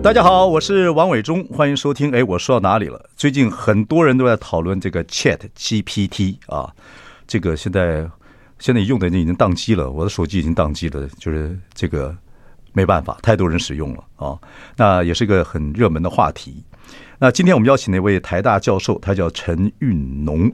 大家好，我是王伟忠，欢迎收听。哎，我说到哪里了？最近很多人都在讨论这个 Chat GPT 啊，这个现在现在用的已经宕机了，我的手机已经宕机了，就是这个没办法，太多人使用了啊。那也是一个很热门的话题。那今天我们邀请的一位台大教授，他叫陈运农，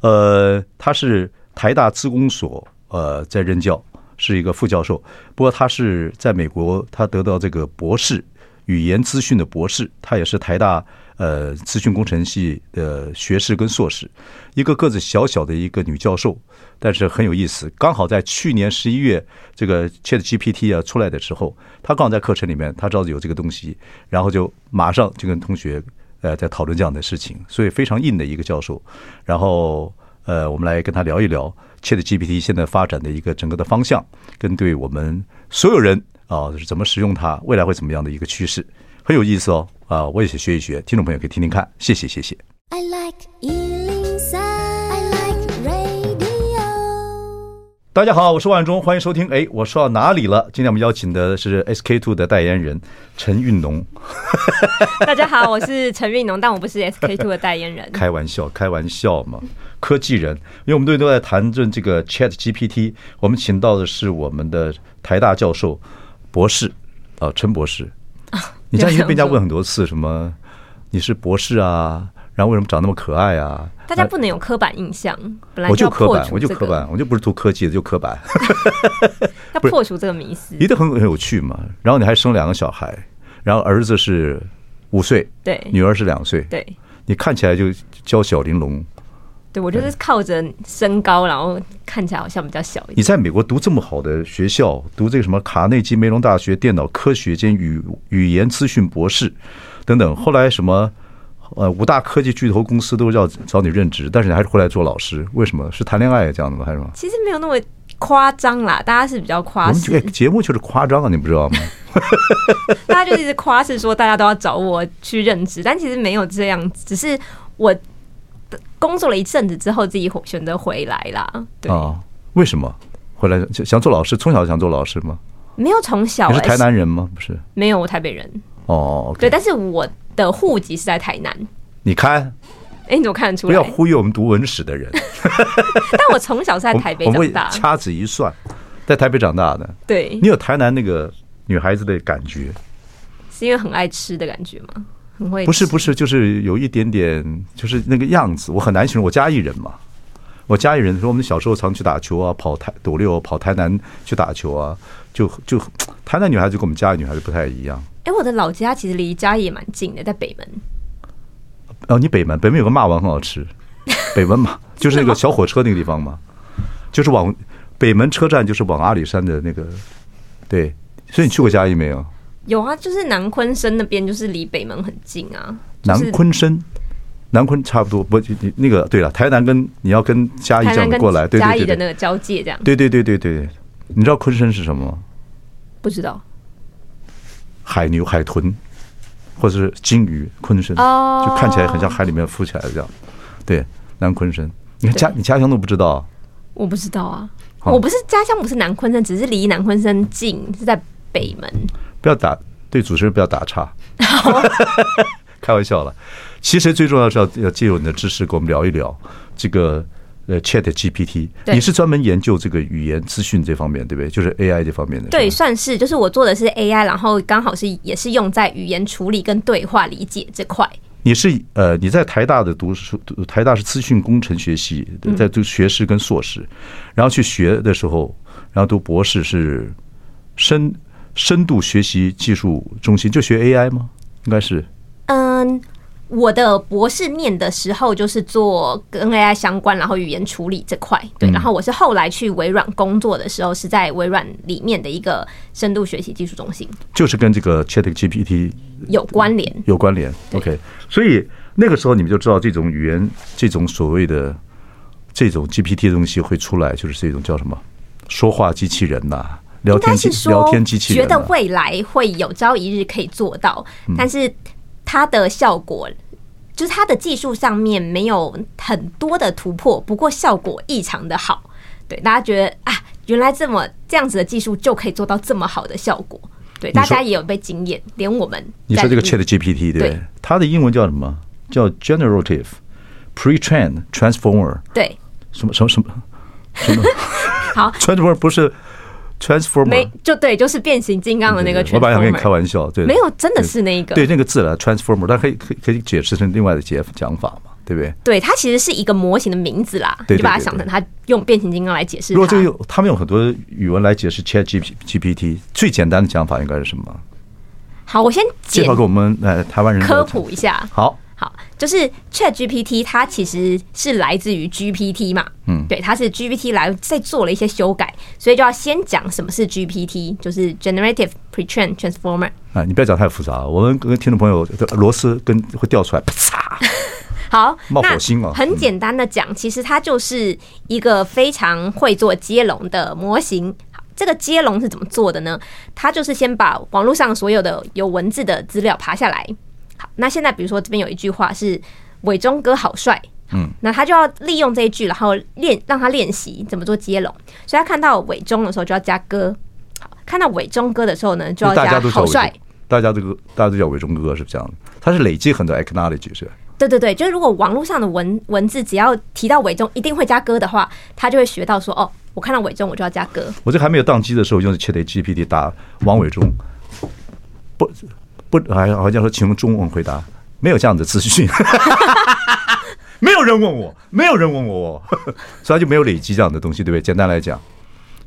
呃，他是台大资工所呃在任教，是一个副教授。不过他是在美国，他得到这个博士。语言资讯的博士，他也是台大呃资讯工程系的学士跟硕士，一个个子小小的一个女教授，但是很有意思。刚好在去年十一月，这个 ChatGPT 啊出来的时候，他刚好在课程里面，他知道有这个东西，然后就马上就跟同学呃在讨论这样的事情，所以非常硬的一个教授。然后呃，我们来跟他聊一聊 ChatGPT 现在发展的一个整个的方向，跟对我们所有人。啊，是怎么使用它？未来会怎么样的一个趋势？很有意思哦！啊，我也去学一学，听众朋友可以听听看。谢谢，谢谢。I like 103, I like radio。大家好，我是万忠，欢迎收听。哎，我说到哪里了？今天我们邀请的是 SK Two 的代言人陈运农。大家好，我是陈运农，但我不是 SK Two 的代言人。开玩笑，开玩笑嘛。科技人，因为我们最近都在谈论这个 Chat GPT，我们请到的是我们的台大教授。博士，啊，陈博士，你家因为被人家问很多次，什么你是博士啊？然后为什么长那么可爱啊？大家不能有刻板印象，本来我就刻板，我就刻板，我就不是读科技的，就刻板。要 破除这个迷思，一定很很有趣嘛。然后你还生两个小孩，然后儿子是五岁，对，女儿是两岁，对，你看起来就娇小玲珑。对，我就是靠着身高，然后看起来好像比较小一点。你在美国读这么好的学校，读这个什么卡内基梅隆大学电脑科学兼语语言资讯博士等等，后来什么呃五大科技巨头公司都要找你任职，但是你还是回来做老师，为什么？是谈恋爱这样的吗？还是什么？其实没有那么夸张啦，大家是比较夸饰。我们节目就是夸张啊，你不知道吗？大家就一直夸饰说大家都要找我去任职，但其实没有这样，只是我。工作了一阵子之后，自己选择回来啦。对啊，为什么回来想做老师？从小想做老师吗？没有，从小、欸、你是台南人吗？不是，没有，我台北人。哦，okay、对，但是我的户籍是在台南。你看，哎、欸，你怎么看得出来？不要忽悠我们读文史的人。但我从小是在 台北长大。掐指一算，在台北长大的。对，你有台南那个女孩子的感觉，是因为很爱吃的感觉吗？不是不是，就是有一点点，就是那个样子，我很难形容。我嘉义人嘛，我嘉义人说，我们小时候常去打球啊，跑台斗六，跑台南去打球啊，就就台南女孩子跟我们嘉义女孩子不太一样。哎，我的老家其实离嘉义也蛮近的，在北门。哦，你北门，北门有个骂王很好吃，北门嘛，就是那个小火车那个地方嘛，就是往北门车站，就是往阿里山的那个，对，所以你去过嘉义没有？有啊，就是南昆生那边，就是离北门很近啊。南昆生，南昆差不多不，你那个对了，台南跟你要跟嘉义这样过来，对嘉义的那个交界这样。对对对对对，你知道昆生是什么吗？不知道。海牛、海豚，或者是金鱼，昆生，oh, 就看起来很像海里面浮起来的这样。对，南昆生，你看家你家乡都不知道？我不知道啊，我不是家乡不是南昆生，只是离南昆生近，是在北门。不要打，对主持人不要打岔，开玩笑了。其实最重要是要要借由你的知识跟我们聊一聊这个呃 Chat GPT。你是专门研究这个语言资讯这方面，对不对？就是 AI 这方面的。对，算是，就是我做的是 AI，然后刚好是也是用在语言处理跟对话理解这块。你是呃你在台大的读书，台大是资讯工程学系，在读学士跟硕士，然后去学的时候，然后读博士是深。深度学习技术中心就学 AI 吗？应该是。嗯，我的博士念的时候就是做跟 AI 相关，然后语言处理这块，对。然后我是后来去微软工作的时候，是在微软里面的一个深度学习技术中心，就是跟这个 ChatGPT 有关联，有关联。OK，所以那个时候你们就知道这种语言，这种所谓的这种 GPT 的东西会出来，就是这种叫什么说话机器人呐、啊，聊天机聊天机器人、啊，觉得未来会有朝一日可以做到，但是。它的效果就是它的技术上面没有很多的突破，不过效果异常的好。对，大家觉得啊，原来这么这样子的技术就可以做到这么好的效果。对，大家也有被惊艳，连我们。你说这个 Chat GPT 对？它的英文叫什么？叫 Generative Pre-trained Transformer。对，什么什么什么什么？好，Transformer 不是。Transformer 没就对，就是变形金刚的那个。我本来想跟你开玩笑，对，没有，真的是那个。对，那个字了，Transformer，它可以可以可以解释成另外的解讲法嘛，对不对？对，它其实是一个模型的名字啦，就把它想成它用变形金刚来解释。如果这个用他们用很多语文来解释 ChatGPT，最简单的讲法应该是什么？好，我先介绍给我们呃台湾人科普一下。好。好，就是 Chat GPT，它其实是来自于 GPT 嘛，嗯，对，它是 GPT 来再做了一些修改，所以就要先讲什么是 GPT，就是 Generative Pre-trained Transformer。啊，你不要讲太复杂，我们跟听众朋友螺丝跟会掉出来，啪嚓。好，冒火星哦！很简单的讲，其实它就是一个非常会做接龙的模型。好，这个接龙是怎么做的呢？它就是先把网络上所有的有文字的资料爬下来。好，那现在比如说这边有一句话是“伟忠哥好帅”，嗯，那他就要利用这一句，然后练让他练习怎么做接龙。所以他看到伟忠的时候就要加哥，好，看到伟忠哥的时候呢就要加好帅。大家都大家都叫伟忠哥是这样的，他是累积很多 acknowledge 是吧？对对对，就是如果网络上的文文字只要提到伟忠一定会加哥的话，他就会学到说哦，我看到伟忠我就要加哥。我这还没有宕机的时候，用 ChatGPT 打王伟忠不。不，还好像说，请用中文回答，没有这样的资讯，没有人问我，没有人问我，所以他就没有累积这样的东西，对不对？简单来讲。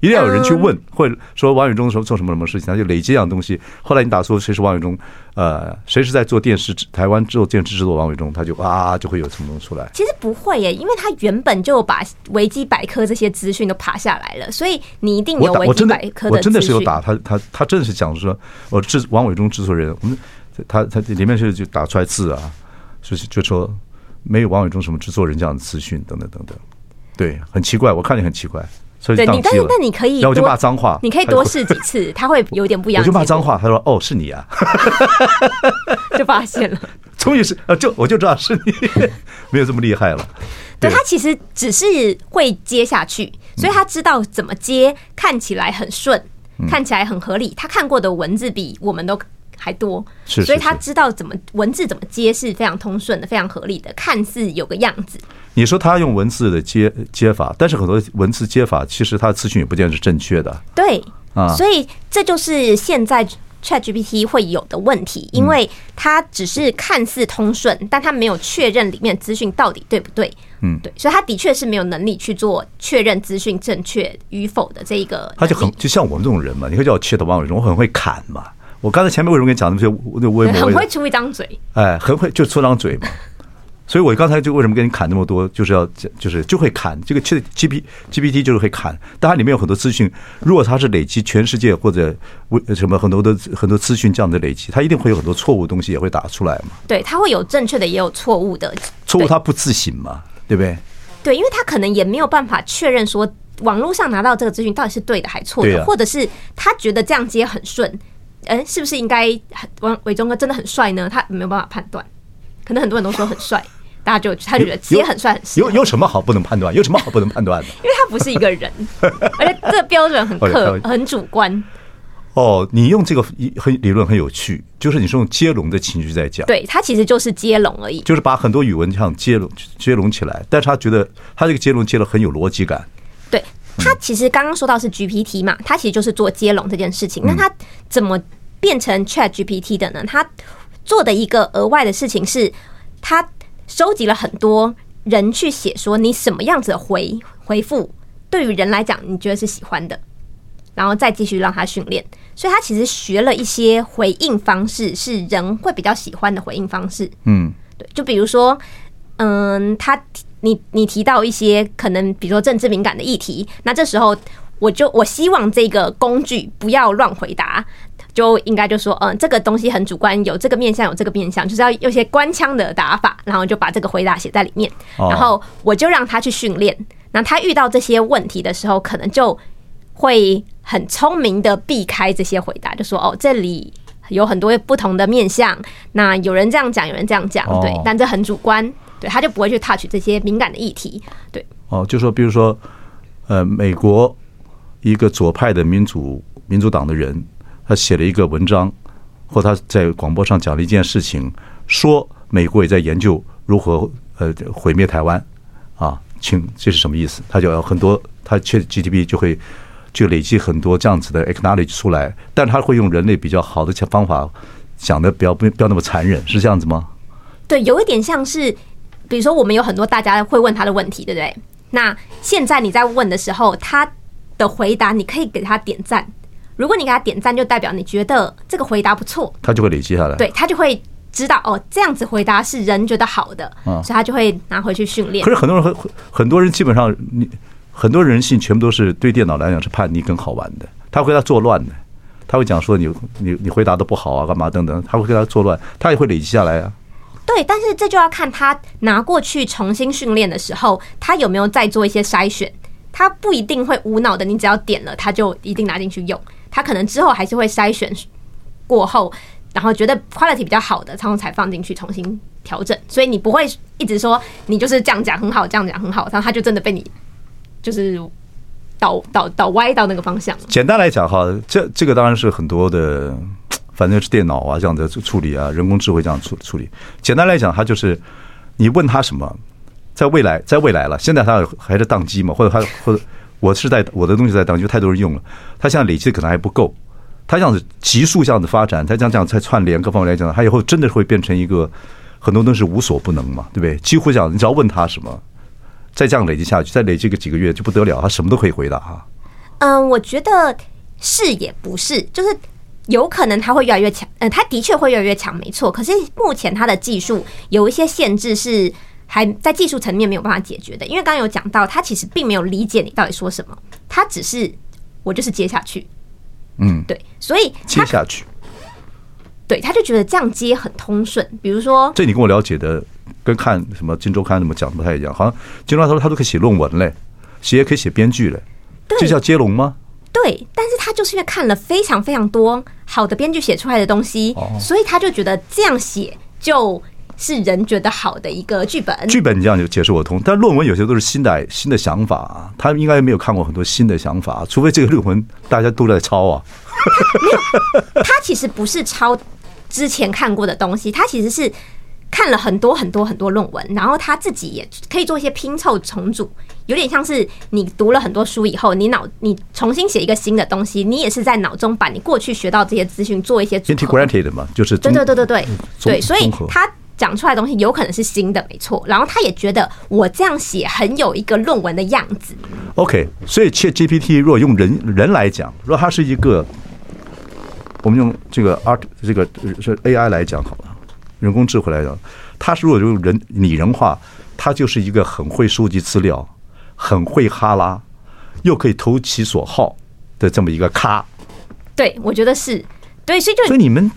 一定要有人去问，或者说王伟忠说做什么什么事情，他就累积一样东西。后来你打出谁是王伟忠，呃，谁是在做电视台湾做电视制作王伟忠，他就啊就会有什么东西出来。其实不会耶，因为他原本就把维基百科这些资讯都爬下来了，所以你一定有维基百科的。我真的是有打他，他他真的是讲说，我制王伟忠制作人，我们他他里面是就打出来字啊，就是就说没有王伟忠什么制作人这样的资讯等等等等，对，很奇怪，我看你很奇怪。所以对你，但是但你可以，然后我就骂脏话，你可以多试几次，他会有点不一样。我就骂脏话，他说：“哦，是你啊！” 就发现了，终于是呃，就我就知道是你，没有这么厉害了。对，他其实只是会接下去，所以他知道怎么接，看起来很顺，看起来很合理。他看过的文字比我们都还多，所以他知道怎么文字怎么接是非常通顺的，非常合理的，看似有个样子。你说他用文字的接接法，但是很多文字接法其实他的资讯也不见得是正确的。对啊，所以这就是现在 ChatGPT 会有的问题，因为它只是看似通顺，但它没有确认里面资讯到底对不对。嗯，对，所以他的确是没有能力去做确认资讯正确与否的这一个。他就很就像我们这种人嘛，你会叫我 Chat 王伟忠，我很会砍嘛。我刚才前面为什么跟你讲那些那微博？很会出一张嘴，哎，很会就出张嘴嘛。所以我刚才就为什么跟你砍那么多，就是要，就是就会砍这个 G G P G P T 就是会砍，但它里面有很多资讯，如果它是累积全世界或者为什么很多的很多资讯这样的累积，它一定会有很多错误的东西也会打出来嘛。对，它会有正确的，也有错误的。错误它不自省嘛，对不对？对，因为它可能也没有办法确认说网络上拿到这个资讯到底是对的还错的，或者是他觉得这样接很顺，嗯，是不是应该王伟忠哥真的很帅呢？他没有办法判断，可能很多人都说很帅。大家就他就觉得接很帅很帅，有有什么好不能判断？有什么好不能判断的？因为他不是一个人，而且这个标准很客很主观。哦，你用这个很理论很有趣，就是你是用接龙的情绪在讲。对，他其实就是接龙而已，就是把很多语文这样接龙接龙起来。但是他觉得他这个接龙接的很有逻辑感。对，他其实刚刚说到是 GPT 嘛，他其实就是做接龙这件事情。那他怎么变成 Chat GPT 的呢？他做的一个额外的事情是，他。收集了很多人去写说，你什么样子的回回复对于人来讲你觉得是喜欢的，然后再继续让他训练，所以他其实学了一些回应方式是人会比较喜欢的回应方式。嗯，对，就比如说，嗯，他你你提到一些可能，比如说政治敏感的议题，那这时候我就我希望这个工具不要乱回答。就应该就说，嗯，这个东西很主观，有这个面向，有这个面向，就是要有些官腔的打法，然后就把这个回答写在里面，然后我就让他去训练。那他遇到这些问题的时候，可能就会很聪明的避开这些回答，就说，哦，这里有很多不同的面向，那有人这样讲，有人这样讲，对，但这很主观，对，他就不会去 touch 这些敏感的议题，对。哦，就说比如说，呃，美国一个左派的民主民主党的人。他写了一个文章，或他在广播上讲了一件事情，说美国也在研究如何呃毁灭台湾啊，请这是什么意思？他就要很多，他 ChatGPT 就会就累积很多这样子的 acknowledge 出来，但他会用人类比较好的方法讲的，不要不不要那么残忍，是这样子吗？对，有一点像是，比如说我们有很多大家会问他的问题，对不对？那现在你在问的时候，他的回答你可以给他点赞。如果你给他点赞，就代表你觉得这个回答不错，他就会累积下来。对，他就会知道哦，这样子回答是人觉得好的，所以他就会拿回去训练。可是很多人很很多人基本上，你很多人性全部都是对电脑来讲是叛逆跟好玩的，他会跟他作乱的，他会讲说你你你回答的不好啊，干嘛等等，他会跟他作乱，他也会累积下来啊。对，但是这就要看他拿过去重新训练的时候，他有没有再做一些筛选，他不一定会无脑的，你只要点了，他就一定拿进去用。他可能之后还是会筛选过后，然后觉得 quality 比较好的，然后才放进去重新调整。所以你不会一直说你就是这样讲很好，这样讲很好，然后他就真的被你就是导导导歪到那个方向。简单来讲哈，这这个当然是很多的，反正是电脑啊这样的处理啊，人工智慧这样处处理。简单来讲，它就是你问他什么，在未来，在未来了，现在他还是当机嘛，或者他或者。我是在我的东西在当，机太多人用了，它现在累积的可能还不够，它这样子急速这样子发展，它这样这样才串联各方面来讲，它以后真的会变成一个很多东西无所不能嘛，对不对？几乎讲你只要问他什么，再这样累积下去，再累积个几个月就不得了，他什么都可以回答哈。嗯，我觉得是也不是，就是有可能他会越来越强，嗯，他的确会越来越强，没错。可是目前他的技术有一些限制是。还在技术层面没有办法解决的，因为刚刚有讲到，他其实并没有理解你到底说什么，他只是我就是接下去，嗯，对，所以接下去，对，他就觉得这样接很通顺。比如说，这你跟我了解的跟看什么《金周刊》怎么讲不太一样，好像《金周刊》他说他都可以写论文嘞，写也可以写编剧嘞，这叫接龙吗？对，但是他就是因为看了非常非常多好的编剧写出来的东西，所以他就觉得这样写就。是人觉得好的一个剧本，剧本你这样就解释我通，但论文有些都是新的新的想法啊，他应该没有看过很多新的想法，除非这个论文大家都在抄啊。没有，他其实不是抄之前看过的东西，他其实是看了很多很多很多论文，然后他自己也可以做一些拼凑重组，有点像是你读了很多书以后，你脑你重新写一个新的东西，你也是在脑中把你过去学到这些资讯做一些 integrated 嘛，就是对对对对对对，所以他。讲出来的东西有可能是新的，没错。然后他也觉得我这样写很有一个论文的样子。OK，所以 ChatGPT 如果用人人来讲，如果它是一个，我们用这个 art 这个是 AI 来讲好了，人工智慧来讲，它是如果用人拟人化，它就是一个很会收集资料、很会哈拉，又可以投其所好的这么一个咖。对，我觉得是对，所以就所以你们。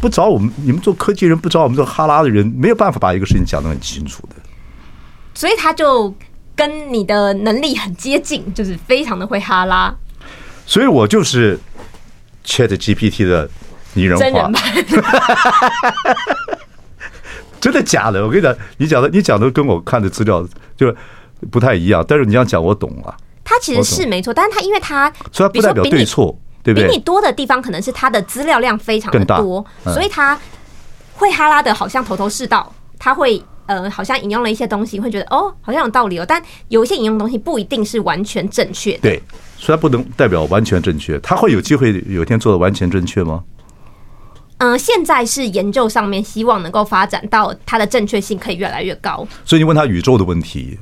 不找我们，你们做科技人不找我们做哈拉的人，没有办法把一个事情讲得很清楚的。所以他就跟你的能力很接近，就是非常的会哈拉。所以我就是 Chat GPT 的拟人化。真人版 真的假的？我跟你讲，你讲的你讲的跟我看的资料就不太一样，但是你这样讲我懂了。他其实是没错，但是他因为他所以他不代表对错。对比你多的地方，可能是他的资料量非常的多，所以他会哈拉的，好像头头是道。他会呃，好像引用了一些东西，会觉得哦，好像有道理哦。但有一些引用的东西不一定是完全正确的。对，所以他不能代表完全正确。他会有机会有一天做的完全正确吗？嗯，现在是研究上面，希望能够发展到它的正确性可以越来越高。所以你问他宇宙的问题，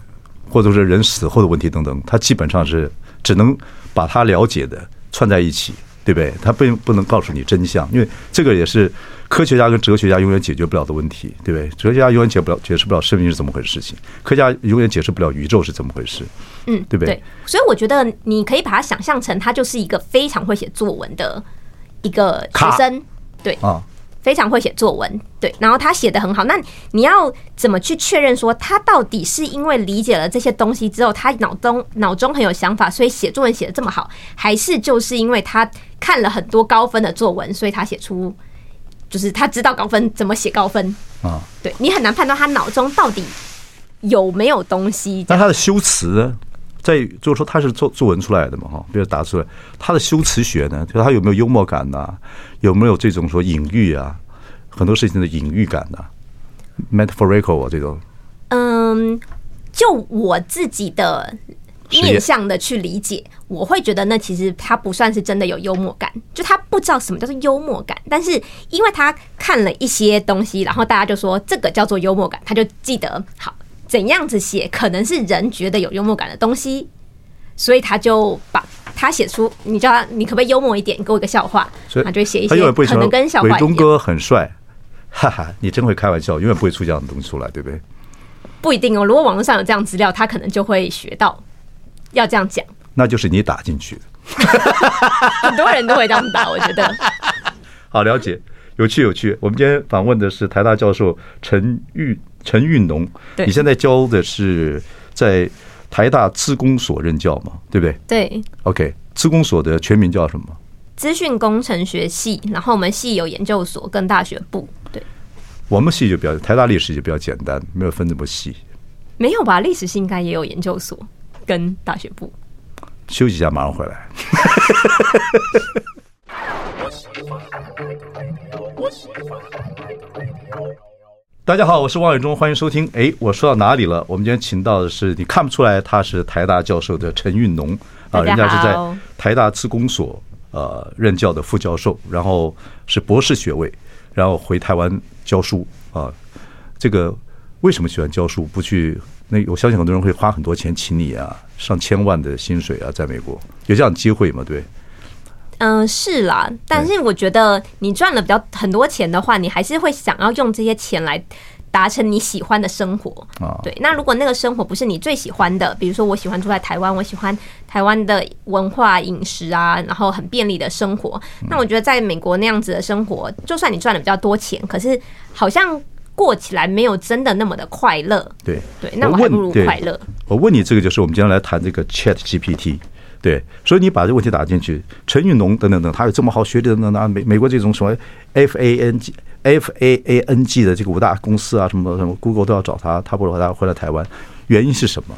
或者是人死后的问题等等，他基本上是只能把他了解的。串在一起，对不对？他并不能告诉你真相，因为这个也是科学家跟哲学家永远解决不了的问题，对不对？哲学家永远解不了解释不了生命是怎么回事情，科学家永远解释不了宇宙是怎么回事，嗯，对不对？对，所以我觉得你可以把它想象成他就是一个非常会写作文的一个学生，对啊。非常会写作文，对，然后他写的很好。那你要怎么去确认说他到底是因为理解了这些东西之后，他脑中脑中很有想法，所以写作文写的这么好，还是就是因为他看了很多高分的作文，所以他写出就是他知道高分怎么写高分啊？对，你很难判断他脑中到底有没有东西。那他的修辞，在就是说他是作作文出来的嘛？哈，比如答出来，他的修辞学呢，就他有没有幽默感呐、啊？有没有这种说隐喻啊？很多事情的隐喻感呐、啊、，metaphorical 啊，这种。嗯，就我自己的面向的去理解，我会觉得那其实他不算是真的有幽默感，就他不知道什么叫做幽默感。但是因为他看了一些东西，然后大家就说这个叫做幽默感，他就记得好怎样子写可能是人觉得有幽默感的东西，所以他就把。他写出，你叫他，你可不可以幽默一点，给我一个笑话？所以他就会写一些可能跟笑话一样。伟忠哥很帅，哈哈，你真会开玩笑，永远不会出这样的东西出来，对不对？不一定哦，如果网络上有这样资料，他可能就会学到要这样讲。那就是你打进去的，很多人都会这样打，我觉得。好，了解，有趣有趣。我们今天访问的是台大教授陈玉陈运农，你现在教的是在。台大资工所任教嘛，对不对？对。OK，资工所的全名叫什么？资讯工程学系。然后我们系有研究所跟大学部。对。我们系就比较，台大历史就比较简单，没有分这么细。没有吧？历史系应该也有研究所跟大学部。休息一下，马上回来。大家好，我是王伟忠，欢迎收听。哎，我说到哪里了？我们今天请到的是你看不出来他是台大教授的陈运农啊，人家是在台大资工所呃任教的副教授，然后是博士学位，然后回台湾教书啊。这个为什么喜欢教书？不去那？我相信很多人会花很多钱请你啊，上千万的薪水啊，在美国有这样的机会吗？对。嗯，是啦，但是我觉得你赚了比较很多钱的话，你还是会想要用这些钱来达成你喜欢的生活。对，那如果那个生活不是你最喜欢的，比如说我喜欢住在台湾，我喜欢台湾的文化饮食啊，然后很便利的生活，那我觉得在美国那样子的生活，就算你赚了比较多钱，可是好像过起来没有真的那么的快乐。对对，那我还不如快乐。我问你，这个就是我们今天来谈这个 Chat GPT。对，所以你把这个问题打进去，陈玉农等等等，他有这么好学历等等等，美美国这种什么 F A N G F A A N G 的这个五大公司啊，什么什么 Google 都要找他，他不如他回来台湾，原因是什么？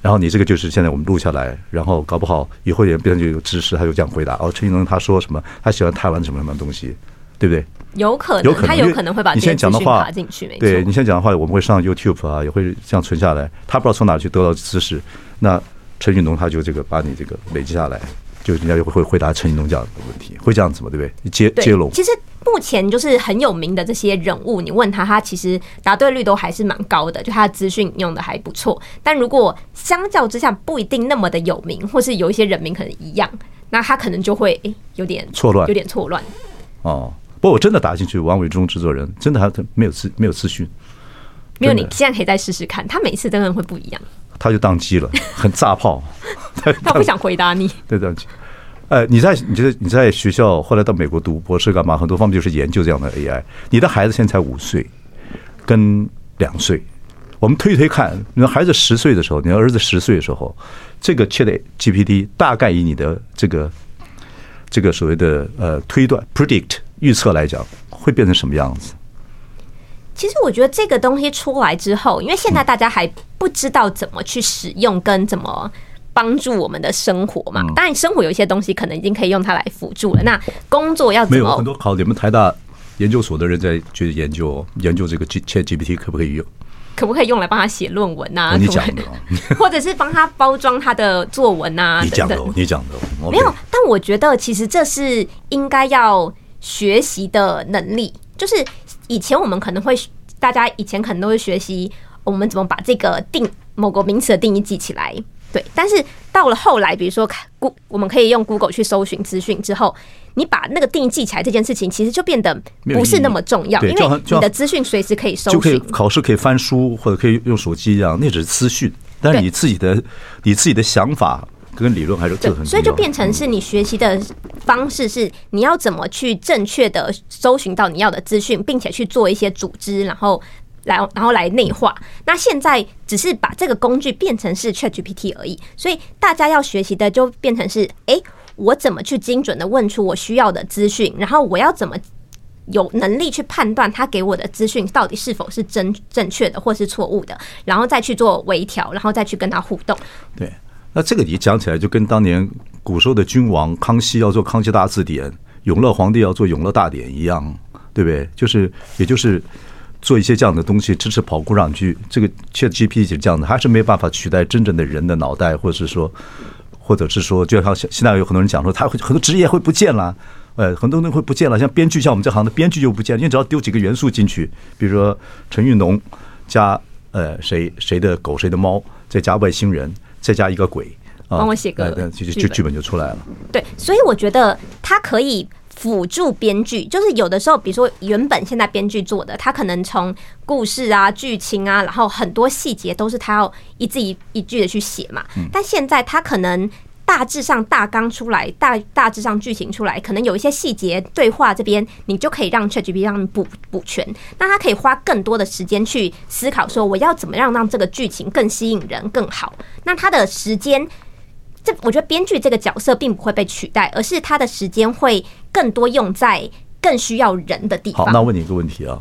然后你这个就是现在我们录下来，然后搞不好以后也变成就有知识，他就这样回答。哦，陈玉农他说什么？他喜欢台湾什么什么东西，对不对？有可能，有可能他有可能会把你先讲的话进去，对你先讲的话，我们会上 YouTube 啊，也会这样存下来。他不知道从哪去得到知识，那。陈运农他就这个把你这个累积下来，就人家就会回答陈运农这样的问题，会这样子吗？对不对？接接龙。其实目前就是很有名的这些人物，你问他，他其实答对率都还是蛮高的，就他的资讯用的还不错。但如果相较之下不一定那么的有名，或是有一些人名可能一样，那他可能就会诶有点错乱，有点错乱。哦，不过我真的打进去，王伟忠制作人真的还没有资没有资讯，没有。你现在可以再试试看，他每次真的会不一样。他就当机了，很炸炮。他 他不想回答你。对，宕机。呃，你在你觉得你在学校后来到美国读博士干嘛？很多方面就是研究这样的 AI。你的孩子现在才五岁，跟两岁。我们推推看，你的孩子十岁的时候，你的儿子十岁的时候，这个 ChatGPT 大概以你的这个这个所谓的呃推断 predict 预测来讲，会变成什么样子？其实我觉得这个东西出来之后，因为现在大家还不知道怎么去使用跟怎么帮助我们的生活嘛。当然，生活有一些东西可能已经可以用它来辅助了。那工作要怎么？没有很多好，你们台大研究所的人在去研究研究这个 ChatGPT 可不可以用？可不可以用来帮他写论文啊？你讲的，或者是帮他包装他的作文啊？你讲的，你讲的，没有。但我觉得其实这是应该要学习的能力，就是。以前我们可能会，大家以前可能都会学习我们怎么把这个定某个名词的定义记起来，对，但是到了后来，比如说，Go，我们可以用 Google 去搜寻资讯之后，你把那个定义记起来这件事情，其实就变得不是那么重要，因为你的资讯随时可以搜寻，就可以考试可以翻书或者可以用手机一样，那只是资讯，但是你自己的你自己的想法跟理论还是这很所以就变成是你学习的方式是你要怎么去正确的搜寻到你要的资讯，并且去做一些组织，然后。来，然后来内化。那现在只是把这个工具变成是 ChatGPT 而已，所以大家要学习的就变成是：哎，我怎么去精准的问出我需要的资讯？然后我要怎么有能力去判断他给我的资讯到底是否是真正确的，或是错误的？然后再去做微调，然后再去跟他互动。对，那这个你讲起来就跟当年古时候的君王康熙要做《康熙大字典》，永乐皇帝要做《永乐大典》一样，对不对？就是，也就是。做一些这样的东西，支持跑酷上去，这个 ChatGPT 是这样的，还是没办法取代真正的人的脑袋，或者是说，或者是说，就像现现在有很多人讲说，他会很多职业会不见了，呃，很多人会不见了，像编剧，像我们这行的编剧就不见了，因为只要丢几个元素进去，比如说陈玉农加呃谁谁的狗谁的猫，再加外星人，再加一个鬼，帮我写个，就就剧本就出来了。对，所以我觉得它可以。辅助编剧，就是有的时候，比如说原本现在编剧做的，他可能从故事啊、剧情啊，然后很多细节都是他要一字一一句的去写嘛。但现在他可能大致上大纲出来，大大致上剧情出来，可能有一些细节对话这边，你就可以让 ChatGPT 让你补补全。那他可以花更多的时间去思考，说我要怎么样让这个剧情更吸引人、更好。那他的时间。这我觉得编剧这个角色并不会被取代，而是他的时间会更多用在更需要人的地方。好，那问你一个问题啊，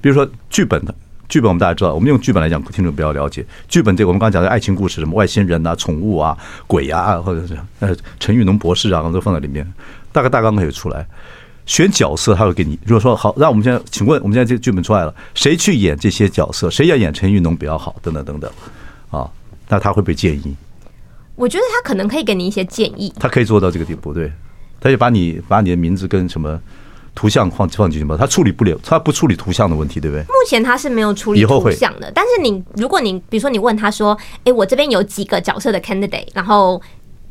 比如说剧本的，剧本我们大家知道，我们用剧本来讲，听众比较了解。剧本这个我们刚刚讲的爱情故事，什么外星人啊、宠物啊、鬼啊，或者是呃陈玉农博士啊，都放在里面，大概大纲可以出来。选角色他会给你，如果说好，那我们现在请问，我们现在这个剧本出来了，谁去演这些角色？谁要演陈玉农比较好？等等等等，啊，那他会不会建议？我觉得他可能可以给你一些建议，他可以做到这个地步，对，他就把你把你的名字跟什么图像放放进去吗，他处理不了，他不处理图像的问题，对不对？目前他是没有处理图像的，但是你如果你比如说你问他说，哎，我这边有几个角色的 candidate，然后。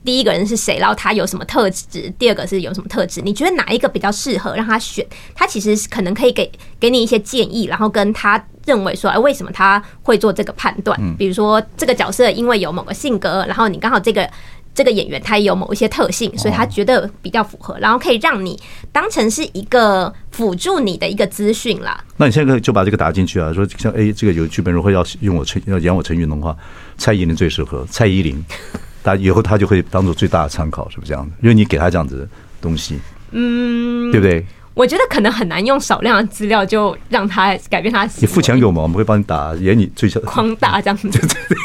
第一个人是谁？然后他有什么特质？第二个是有什么特质？你觉得哪一个比较适合让他选？他其实可能可以给给你一些建议，然后跟他认为说，哎，为什么他会做这个判断？比如说这个角色因为有某个性格，然后你刚好这个这个演员他也有某一些特性，所以他觉得比较符合，然后可以让你当成是一个辅助你的一个资讯啦。那你现在就把这个打进去啊，说像哎，这个有剧本如果要用我陈要演我陈玉龙的话，蔡依林最适合，蔡依林。他以后他就会当做最大的参考，是不是这样的？因为你给他这样子的东西，嗯，对不对？我觉得可能很难用少量的资料就让他改变他。你付钱给我们，我们会帮你打，演你最小框大这样子。对对对。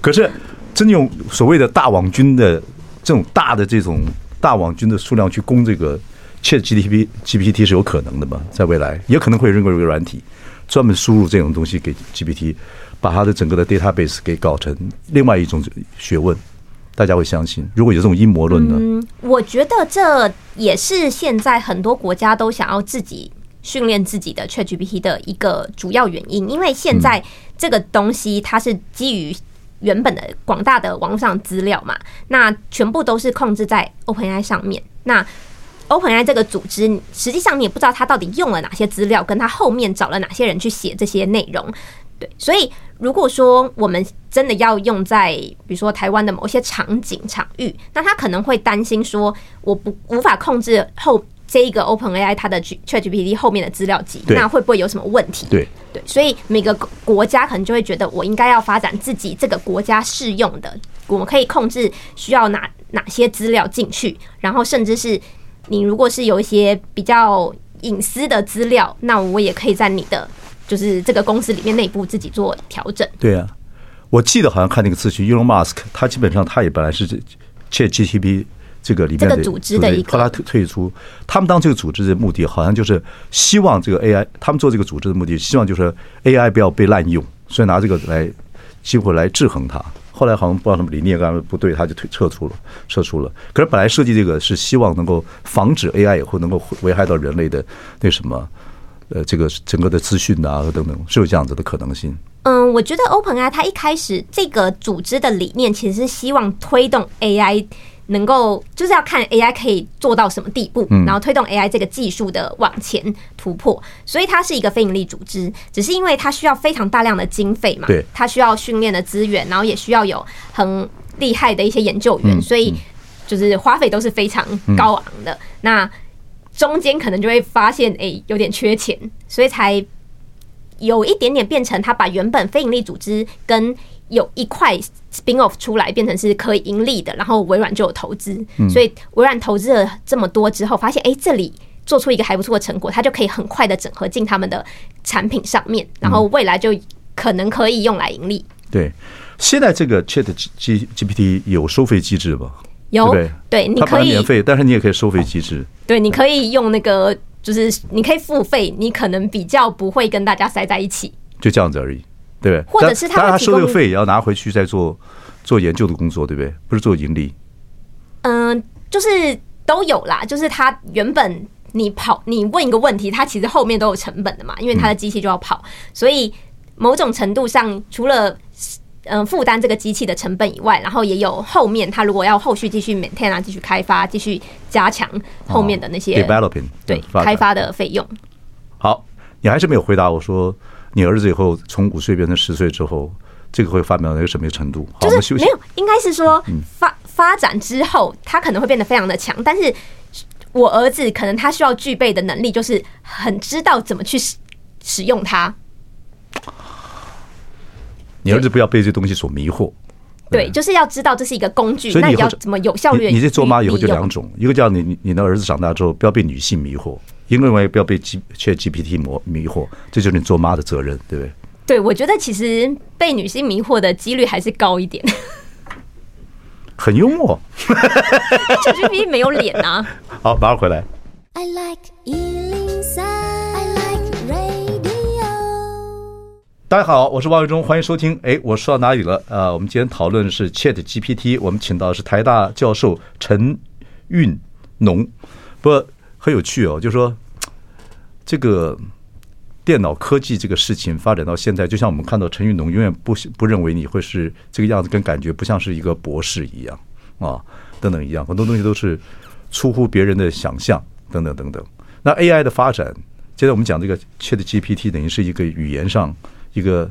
可是真用所谓的大网军的这种大的这种大网军的数量去攻这个 ChatGPT GPT 是有可能的吗？在未来也可能会有一个软体专门输入这种东西给 GPT。把它的整个的 database 给搞成另外一种学问，大家会相信。如果有这种阴谋论呢？嗯，我觉得这也是现在很多国家都想要自己训练自己的 ChatGPT 的一个主要原因。因为现在这个东西它是基于原本的广大的网络上资料嘛，那全部都是控制在 OpenAI 上面。那 OpenAI 这个组织，实际上你也不知道他到底用了哪些资料，跟他后面找了哪些人去写这些内容。对，所以如果说我们真的要用在比如说台湾的某些场景场域，那他可能会担心说，我不无法控制后这一个 OpenAI 它的 ChatGPT 后面的资料集，那会不会有什么问题？对对，所以每个国家可能就会觉得，我应该要发展自己这个国家适用的，我们可以控制需要哪哪些资料进去，然后甚至是你如果是有一些比较隐私的资料，那我也可以在你的。就是这个公司里面内部自己做调整。对啊，我记得好像看那个资讯，Elon Musk 他基本上他也本来是这 ChatGPT 这个里面的组织的一个，后来退退出。他们当这个组织的目的，好像就是希望这个 AI，他们做这个组织的目的，希望就是 AI 不要被滥用，所以拿这个来机会来制衡它。后来好像不知道什么理念干嘛不对，他就退撤出了，撤出了。可是本来设计这个是希望能够防止 AI 以后能够危害到人类的那什么。呃，这个整个的资讯啊等等，是有这样子的可能性。嗯，我觉得 OpenAI 它一开始这个组织的理念其实是希望推动 AI。能够就是要看 AI 可以做到什么地步，然后推动 AI 这个技术的往前突破。所以它是一个非盈利组织，只是因为它需要非常大量的经费嘛，它需要训练的资源，然后也需要有很厉害的一些研究员，所以就是花费都是非常高昂的。那中间可能就会发现，哎，有点缺钱，所以才有一点点变成他把原本非营利组织跟有一块 spin off 出来，变成是可以盈利的，然后微软就有投资，所以微软投资了这么多之后，发现哎，这里做出一个还不错的成果，它就可以很快的整合进他们的产品上面，然后未来就可能可以用来盈利。对，现在这个 Chat G GPT 有收费机制吧？有，对，你可以免费，但是你也可以收费机制。对，你可以用那个，就是你可以付费，你可能比较不会跟大家塞在一起，就这样子而已。对，或者是他，他收这个费也要拿回去再做做研究的工作，对不对？不是做盈利。嗯，就是都有啦。就是他原本你跑，你问一个问题，他其实后面都有成本的嘛，因为他的机器就要跑，所以某种程度上，除了嗯负担这个机器的成本以外，然后也有后面他如果要后续继续 maintain 啊，继续开发，继续加强后面的那些 developing 对开发的费用。好，你还是没有回答我说。你儿子以后从五岁变成十岁之后，这个会发展到一个什么程度？好，就是没有，应该是说发发展之后，他可能会变得非常的强。但是，我儿子可能他需要具备的能力，就是很知道怎么去使使用它。你儿子不要被这东西所迷惑。对，就是要知道这是一个工具，那你要怎么有效率？你这做妈以后就两种，一个叫你你的儿子长大之后不要被女性迷惑。因为不要被 G ChatGPT 迷迷惑，这就是你做妈的责任，对不对？对，我觉得其实被女性迷惑的几率还是高一点。很幽默，ChatGPT 没有脸啊。好，马上回来。I like 大家好，我是王伟忠，欢迎收听。哎，我说到哪里了？呃，我们今天讨论的是 ChatGPT，我们请到的是台大教授陈运农，不。很有趣哦，就是说，这个电脑科技这个事情发展到现在，就像我们看到陈运农永远不不认为你会是这个样子，跟感觉不像是一个博士一样啊，等等一样，很多东西都是出乎别人的想象，等等等等。那 AI 的发展，现在我们讲这个 ChatGPT 等于是一个语言上一个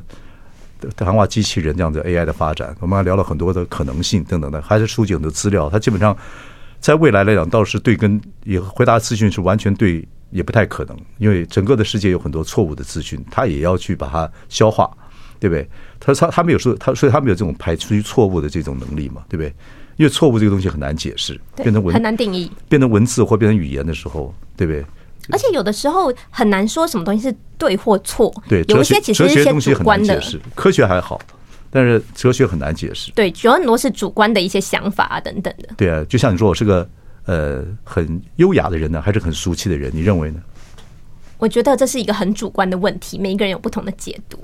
谈话机器人这样的 AI 的发展，我们还聊了很多的可能性等等的，还是收集很多资料，它基本上。在未来来讲，倒是对跟也回答资讯是完全对，也不太可能，因为整个的世界有很多错误的资讯，他也要去把它消化，对不对？他他他们有时候他，所以他们有这种排除错误的这种能力嘛，对不对？因为错误这个东西很难解释，变成文很难定义，变成文字或变成语言的时候，对不对？而且有的时候很难说什么东西是对或错，对，有一些其实是一些主观的，科学还好。但是哲学很难解释，对，有很多是主观的一些想法啊，等等的。对啊，就像你说，我是个呃很优雅的人呢，还是很俗气的人？你认为呢？我觉得这是一个很主观的问题，每一个人有不同的解读。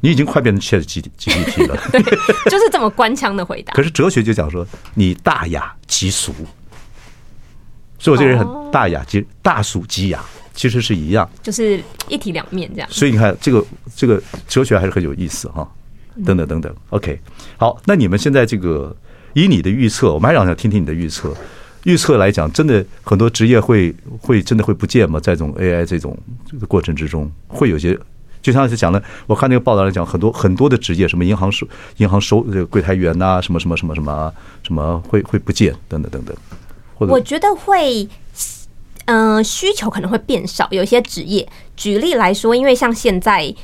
你已经快变成 ChatGPT 了，对，就是这么官腔的回答。可是哲学就讲说，你大雅即俗，所以我这个人很大雅其实大俗即雅，其实是一样，就是一体两面这样。所以你看，这个这个哲学还是很有意思哈。等等等等，OK，好，那你们现在这个以你的预测，我们还想想听听你的预测。预测来讲，真的很多职业会会真的会不见吗？在这种 AI 这种这个过程之中，会有些，就像是讲的，我看那个报道来讲，很多很多的职业，什么银行收银行收这个柜台员呐，什么什么什么什么什么会会不见，等等等等。我觉得会，嗯、呃，需求可能会变少，有一些职业，举例来说，因为像现在。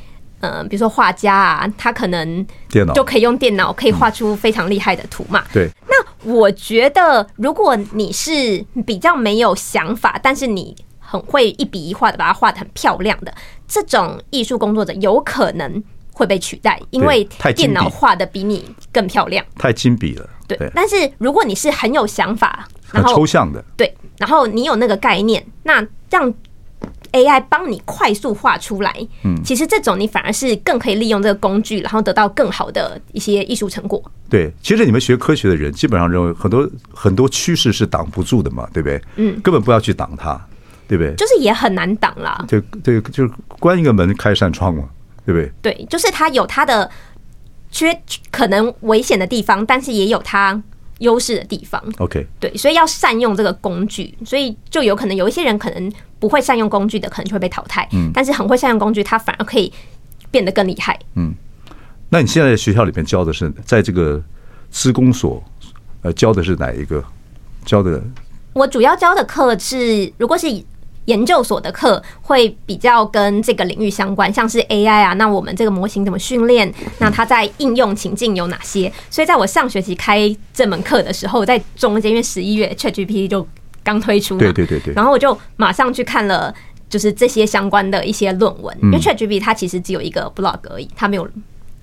嗯，比如说画家啊，他可能就可以用电脑可以画出非常厉害的图嘛。对。那我觉得，如果你是比较没有想法，但是你很会一笔一画的把它画的很漂亮的这种艺术工作者，有可能会被取代，因为电脑画的比你更漂亮。太精笔了。对。但是如果你是很有想法，然后抽象的，对，然后你有那个概念，那让。AI 帮你快速画出来，嗯，其实这种你反而是更可以利用这个工具，然后得到更好的一些艺术成果。对，其实你们学科学的人基本上认为很多很多趋势是挡不住的嘛，对不对？嗯，根本不要去挡它，对不对？就是也很难挡啦。对对，就是关一个门开一扇窗嘛，对对不对？对，就是它有它的缺可能危险的地方，但是也有它优势的地方。OK，对，所以要善用这个工具，所以就有可能有一些人可能不会善用工具的，可能就会被淘汰。嗯，但是很会善用工具，他反而可以变得更厉害。嗯，那你现在学校里面教的是在这个施工所，呃，教的是哪一个？教的？我主要教的课是，如果是研究所的课，会比较跟这个领域相关，像是 AI 啊，那我们这个模型怎么训练？那它在应用情境有哪些？所以在我上学期开这门课的时候，在中间，因为十一月 ChatGPT 就刚推出，对对对对，然后我就马上去看了，就是这些相关的一些论文，因为 ChatGPT 它其实只有一个 blog 而已，它没有。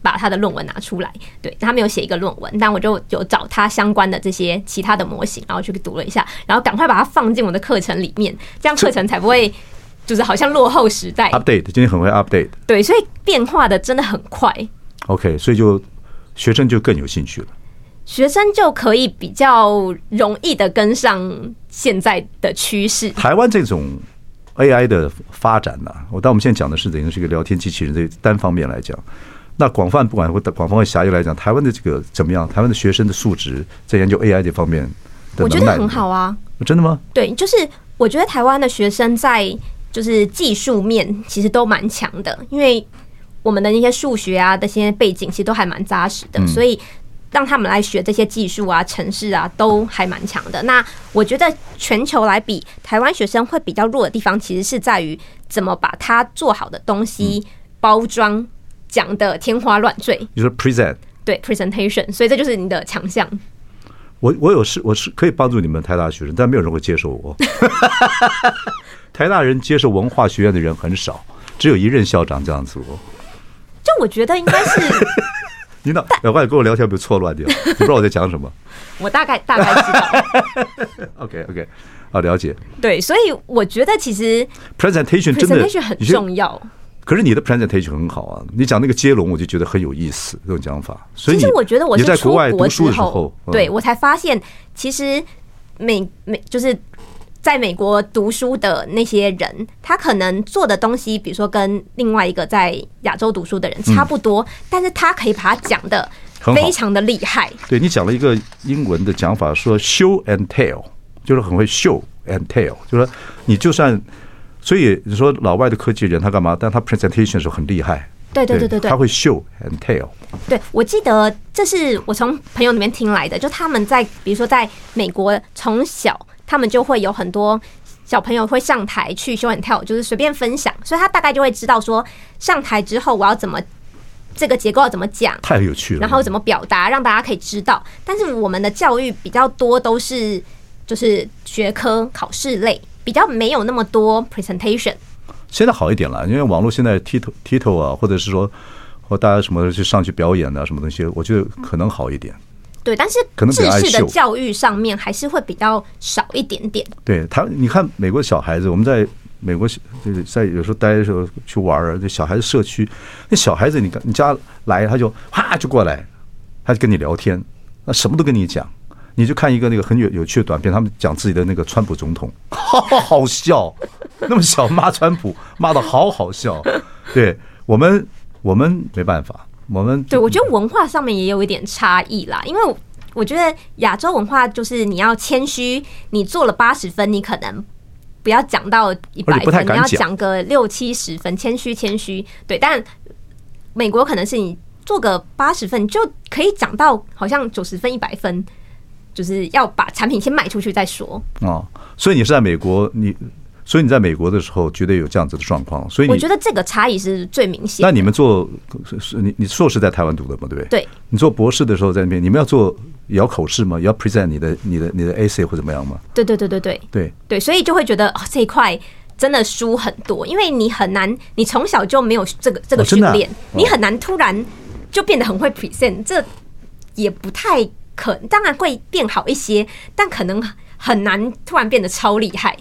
把他的论文拿出来，对，他没有写一个论文，但我就有找他相关的这些其他的模型，然后去读了一下，然后赶快把它放进我的课程里面，这样课程才不会 就是好像落后时代。Update，今天很会 update，对，所以变化的真的很快。OK，所以就学生就更有兴趣了，学生就可以比较容易的跟上现在的趋势。台湾这种 AI 的发展呢、啊，我当我们现在讲的是等于是一个聊天机器人这单方面来讲。那广泛不管或广泛或狭义来讲，台湾的这个怎么样？台湾的学生的素质在研究 AI 这方面的，我觉得很好啊。真的吗？对，就是我觉得台湾的学生在就是技术面其实都蛮强的，因为我们的那些数学啊这些背景其实都还蛮扎实的，所以让他们来学这些技术啊、城市啊都还蛮强的。那我觉得全球来比，台湾学生会比较弱的地方，其实是在于怎么把它做好的东西包装。讲的天花乱坠，你说 present 对 presentation，所以这就是你的强项。我我有是我是可以帮助你们台大学生，但没有人会接受我。台大人接受文化学院的人很少，只有一任校长这样子哦。就我觉得应该是领导老怪跟我聊天被错乱掉，你不知道我在讲什么。我大概大概知道。OK OK，好了解。对，所以我觉得其实 presentation 真的 presentation 很重要。可是你的 presentation 很好啊，你讲那个接龙，我就觉得很有意思，这种讲法。所以其实我觉得我是在国外读书的时候，对我才发现，其实美美就是在美国读书的那些人，他可能做的东西，比如说跟另外一个在亚洲读书的人差不多，但是他可以把它讲的非常的厉害。对，你讲了一个英文的讲法，说 show and tell，就是很会 show and tell，就是说你就算。所以你说老外的科技人他干嘛？但他 presentation 的时候很厉害。对对对对对，他会 show and tell。对，我记得这是我从朋友里面听来的，就他们在比如说在美国从小他们就会有很多小朋友会上台去 show and tell，就是随便分享，所以他大概就会知道说上台之后我要怎么这个结构要怎么讲，太有趣了，然后怎么表达让大家可以知道。但是我们的教育比较多都是就是学科考试类。比较没有那么多 presentation，现在好一点了，因为网络现在 TikTok TikTok 啊，或者是说或大家什么去上去表演啊，什么东西，我觉得可能好一点。对，但是可能知识的教育上面还是会比较少一点点。对他，你看美国小孩子，我们在美国就是在有时候待的时候去玩儿，这小孩子社区，那小孩子你你家来，他就啪就过来，他就跟你聊天，那什么都跟你讲。你就看一个那个很有有趣的短片，他们讲自己的那个川普总统，好 好笑，那么小骂川普，骂的好好笑。对我们，我们没办法，我们对我觉得文化上面也有一点差异啦，因为我觉得亚洲文化就是你要谦虚，你做了八十分，你可能不要讲到一百分，你要讲个六七十分，谦虚谦虚。对，但美国可能是你做个八十分，就可以讲到好像九十分、一百分。就是要把产品先卖出去再说哦，所以你是在美国，你所以你在美国的时候，绝对有这样子的状况，所以我觉得这个差异是最明显。那你们做是你你硕士在台湾读的嘛？对不对？对。你做博士的时候在那边，你们要做也要口试吗？也要 present 你的你的你的 essay 或怎么样吗？对对对对对对对，所以就会觉得哦，这一块真的输很多，因为你很难，你从小就没有这个这个训练，你很难突然就变得很会 present，这也不太。可当然会变好一些，但可能很难突然变得超厉害。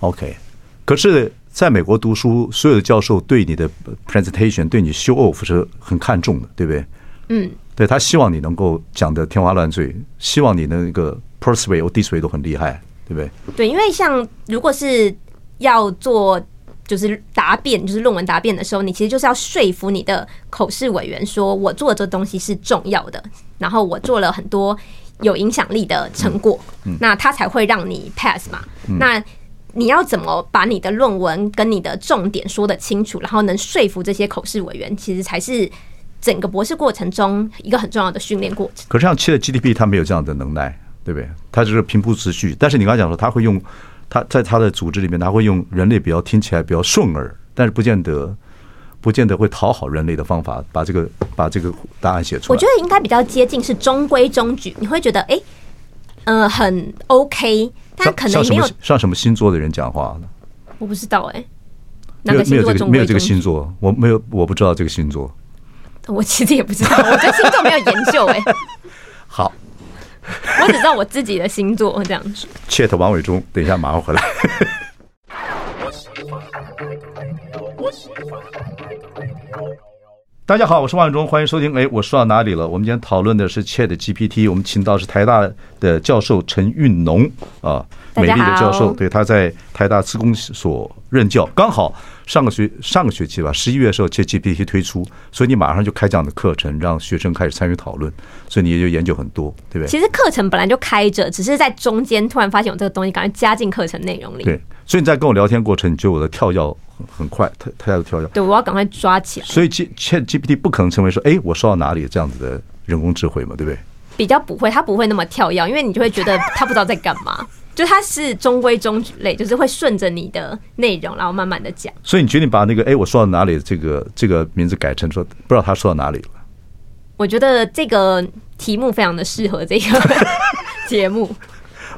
OK，可是在美国读书，所有的教授对你的 presentation、对你 show off 是很看重的，对不对？嗯，对，他希望你能够讲得天花乱坠，希望你的那个 persuade 或 dissuade 都很厉害，对不对？对，因为像如果是要做就是答辩，就是论文答辩的时候，你其实就是要说服你的口试委员，说我做的这东西是重要的，然后我做了很多有影响力的成果，那他才会让你 pass 嘛。那你要怎么把你的论文跟你的重点说得清楚，然后能说服这些口试委员，其实才是整个博士过程中一个很重要的训练过程。可是像 ChatGPT，他没有这样的能耐，对不对？他就是平铺直叙。但是你刚才讲说，他会用他在他的组织里面，他会用人类比较听起来比较顺耳，但是不见得不见得会讨好人类的方法，把这个把这个答案写出来。我觉得应该比较接近是中规中矩，你会觉得哎，呃，很 OK。但可能没有像什么星座的人讲话呢？我不知道哎、欸，没有没有这个没有这个星座，我没有我不知道这个星座。我其实也不知道，我对星座没有研究哎、欸。好，我只知道我自己的星座这样子。Chat 王伟忠，等一下马上回来。大家好，我是万伟忠，欢迎收听。哎，我说到哪里了？我们今天讨论的是 Chat GPT，我们请到是台大的教授陈运农啊，美丽的教授，对，他在台大资工所任教，刚好上个学上个学期吧，十一月的时候 Chat GPT 推出，所以你马上就开这样的课程，让学生开始参与讨论，所以你也就研究很多，对不对？其实课程本来就开着，只是在中间突然发现有这个东西，赶快加进课程内容里。对，所以你在跟我聊天过程，你觉得我的跳跃。很很快，太太的跳跃。对，我要赶快抓起来。所以 ChatGPT 不可能成为说，哎，我说到哪里这样子的人工智慧嘛，对不对？比较不会，他不会那么跳跃，因为你就会觉得他不知道在干嘛。就它是中规中矩类，就是会顺着你的内容，然后慢慢的讲。所以你决定把那个，哎，我说到哪里这个这个名字改成说，不知道他说到哪里了。我觉得这个题目非常的适合这个 节目。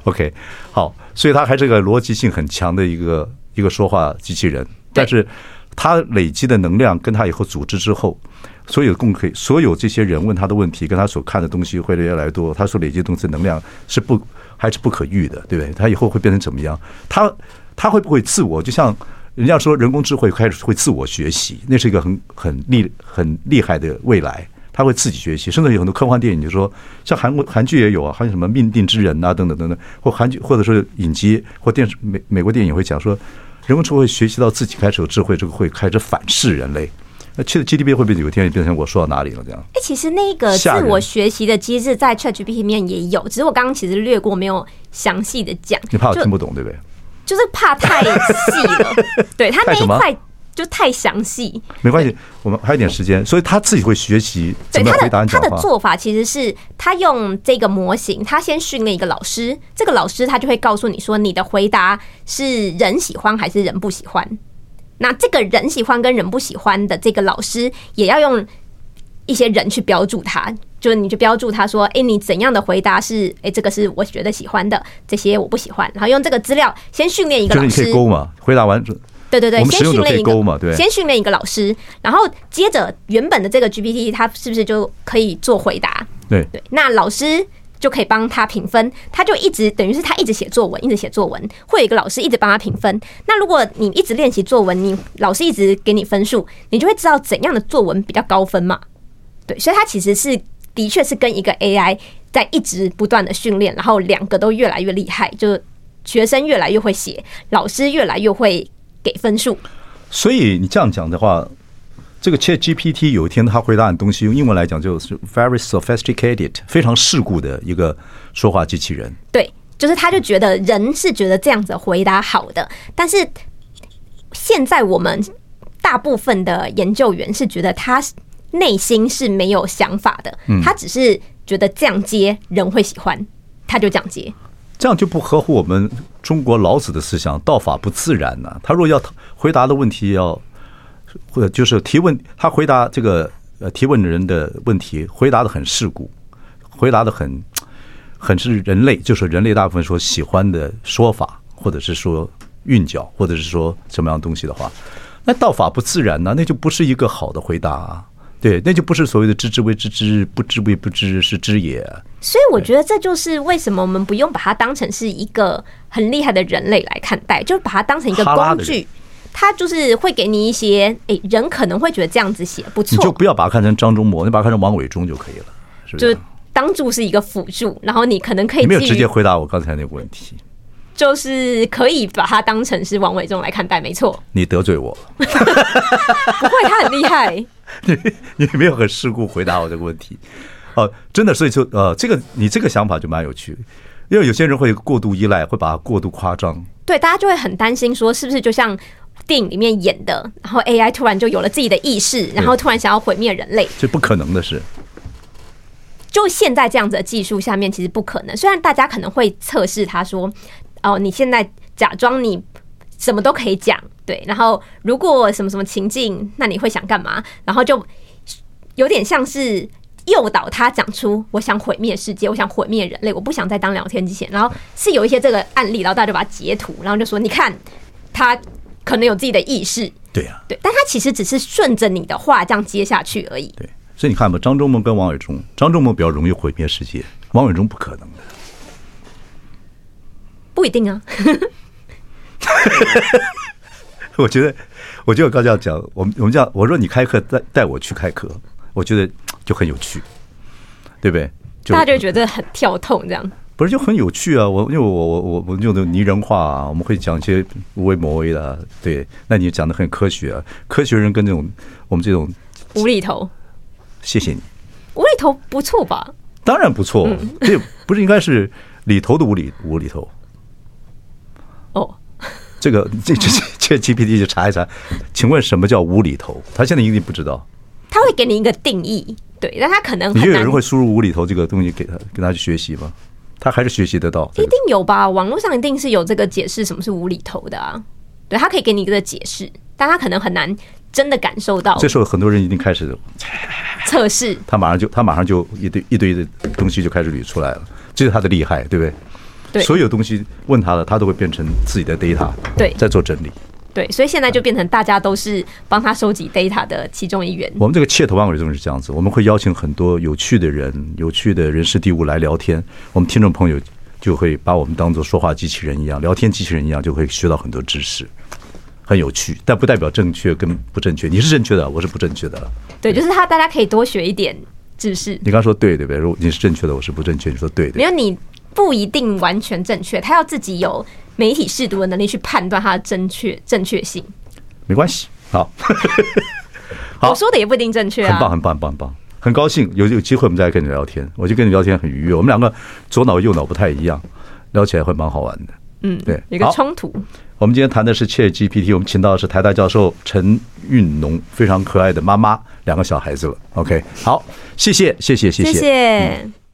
OK，好，所以它还是个逻辑性很强的一个一个说话机器人。但是，他累积的能量跟他以后组织之后，所有共可以，所有这些人问他的问题，跟他所看的东西会越来越多。他所累积的东西能量是不还是不可预的，对不对？他以后会变成怎么样？他他会不会自我？就像人家说，人工智慧开始会自我学习，那是一个很很厉很厉害的未来。他会自己学习，甚至有很多科幻电影，就说像韩国韩剧也有啊，还有什么命定之人啊，等等等等，或韩剧或者说影集或电视美美国电影会讲说。人工智慧学习到自己开始有智慧，这个会开始反噬人类。那其实 GDP 会不会有一天变成我说到哪里了这样？哎，其实那个自我学习的机制在 ChatGPT 里面也有，只是我刚刚其实略过，没有详细的讲。你怕我听不懂对不对？就是怕太细了，对他那一块。就太详细，没关系，我们还有点时间，所以他自己会学习怎么回答你。他的做法其实是他用这个模型，他先训练一个老师，这个老师他就会告诉你说，你的回答是人喜欢还是人不喜欢。那这个人喜欢跟人不喜欢的这个老师，也要用一些人去标注他，就是你就标注他说，哎，你怎样的回答是，哎，这个是我觉得喜欢的，这些我不喜欢。然后用这个资料先训练一个老师，就是你可以勾嘛，回答完。对对对，先训练一个，对，先训练一个老师，然后接着原本的这个 GPT，它是不是就可以做回答？对对，那老师就可以帮他评分，他就一直等于是他一直写作文，一直写作文，会有一个老师一直帮他评分。那如果你一直练习作文，你老师一直给你分数，你就会知道怎样的作文比较高分嘛？对，所以他其实是的确是跟一个 AI 在一直不断的训练，然后两个都越来越厉害，就学生越来越会写，老师越来越会。给分数，所以你这样讲的话，这个 ChatGPT 有一天他回答的东西，用英文来讲就是 very sophisticated，非常世故的一个说话机器人。对，就是他就觉得人是觉得这样子回答好的，但是现在我们大部分的研究员是觉得他内心是没有想法的，他只是觉得这样接人会喜欢，他就这样接。这样就不合乎我们中国老子的思想，道法不自然呢。他若要回答的问题要，或者就是提问，他回答这个呃提问的人的问题，回答的很世故，回答的很很是人类，就是人类大部分说喜欢的说法，或者是说韵脚，或者是说什么样东西的话，那道法不自然呢，那就不是一个好的回答啊。对，那就不是所谓的知之为知之，不知为不知，是知也。所以我觉得这就是为什么我们不用把它当成是一个很厉害的人类来看待，就是把它当成一个工具。它就是会给你一些，哎，人可能会觉得这样子写不错，你就不要把它看成张忠谋，你把它看成王伟忠就可以了，是不是？就当做是一个辅助，然后你可能可以。你没有直接回答我刚才那个问题。就是可以把它当成是王伟忠来看待，没错。你得罪我，不会，他很厉害。你你没有很世故回答我这个问题。哦，真的，所以就呃，这个你这个想法就蛮有趣的，因为有些人会过度依赖，会把它过度夸张。对，大家就会很担心，说是不是就像电影里面演的，然后 AI 突然就有了自己的意识，然后突然想要毁灭人类，这不可能的事。就现在这样子的技术下面，其实不可能。虽然大家可能会测试，他说：“哦，你现在假装你什么都可以讲，对，然后如果什么什么情境，那你会想干嘛？”然后就有点像是诱导他讲出：“我想毁灭世界，我想毁灭人类，我不想再当聊天机器人。”然后是有一些这个案例，然后大家就把它截图，然后就说：“你看，他可能有自己的意识。”对呀，对，但他其实只是顺着你的话这样接下去而已。对。所以你看吧，张忠谋跟王伟忠，张忠谋比较容易毁灭世界，王伟忠不可能的，不一定啊。我觉得，我就刚这样讲，我们我们讲，我说你开课带带我去开课，我觉得就很有趣，对不对？大家就觉得很跳痛，这样不是就很有趣啊？我因为我我我我用的拟人化啊，我们会讲一些无为谋为的，对，那你讲的很科学啊，科学人跟这种我们这种无厘头。谢谢你，无厘头不错吧？当然不错，这不是应该是里头的无厘无厘头？哦，这个这这这 GPT 就查一查，请问什么叫无厘头？他现在一定不知道。他会给你一个定义，对，但他可能你觉得有人会输入无厘头这个东西给他，跟他去学习吗？他还是学习得到？一定有吧？网络上一定是有这个解释什么是无厘头的啊。对，他可以给你一个解释，但他可能很难。真的感受到，这时候很多人已经开始测试，他马上就他马上就一堆一堆的东西就开始捋出来了，这是他的厉害，对不对？对，所有东西问他的，他都会变成自己的 data，对，在做整理。对，所以现在就变成大家都是帮他收集 data 的其中一员。我们这个 Chat 王伟忠是这样子，我们会邀请很多有趣的人、有趣的人事地物来聊天，我们听众朋友就会把我们当做说话机器人一样、聊天机器人一样，就会学到很多知识。很有趣，但不代表正确跟不正确。你是正确的，我是不正确的。对，就是他，大家可以多学一点知识。你刚说对对不对？如果你是正确的，我是不正确。你说对的，没有，你不一定完全正确，他要自己有媒体试读的能力去判断它的正确正确性。没关系，好，好，我说的也不一定正确啊。很棒，很棒，很棒，很棒，很高兴有有机会我们再来跟你聊天。我就跟你聊天很愉悦，我们两个左脑右脑不太一样，聊起来会蛮好玩的。嗯，对，一个冲突。我们今天谈的是 ChatGPT，我们请到的是台大教授陈韵农，非常可爱的妈妈，两个小孩子了。OK，好，谢谢，谢谢，谢谢。谢谢。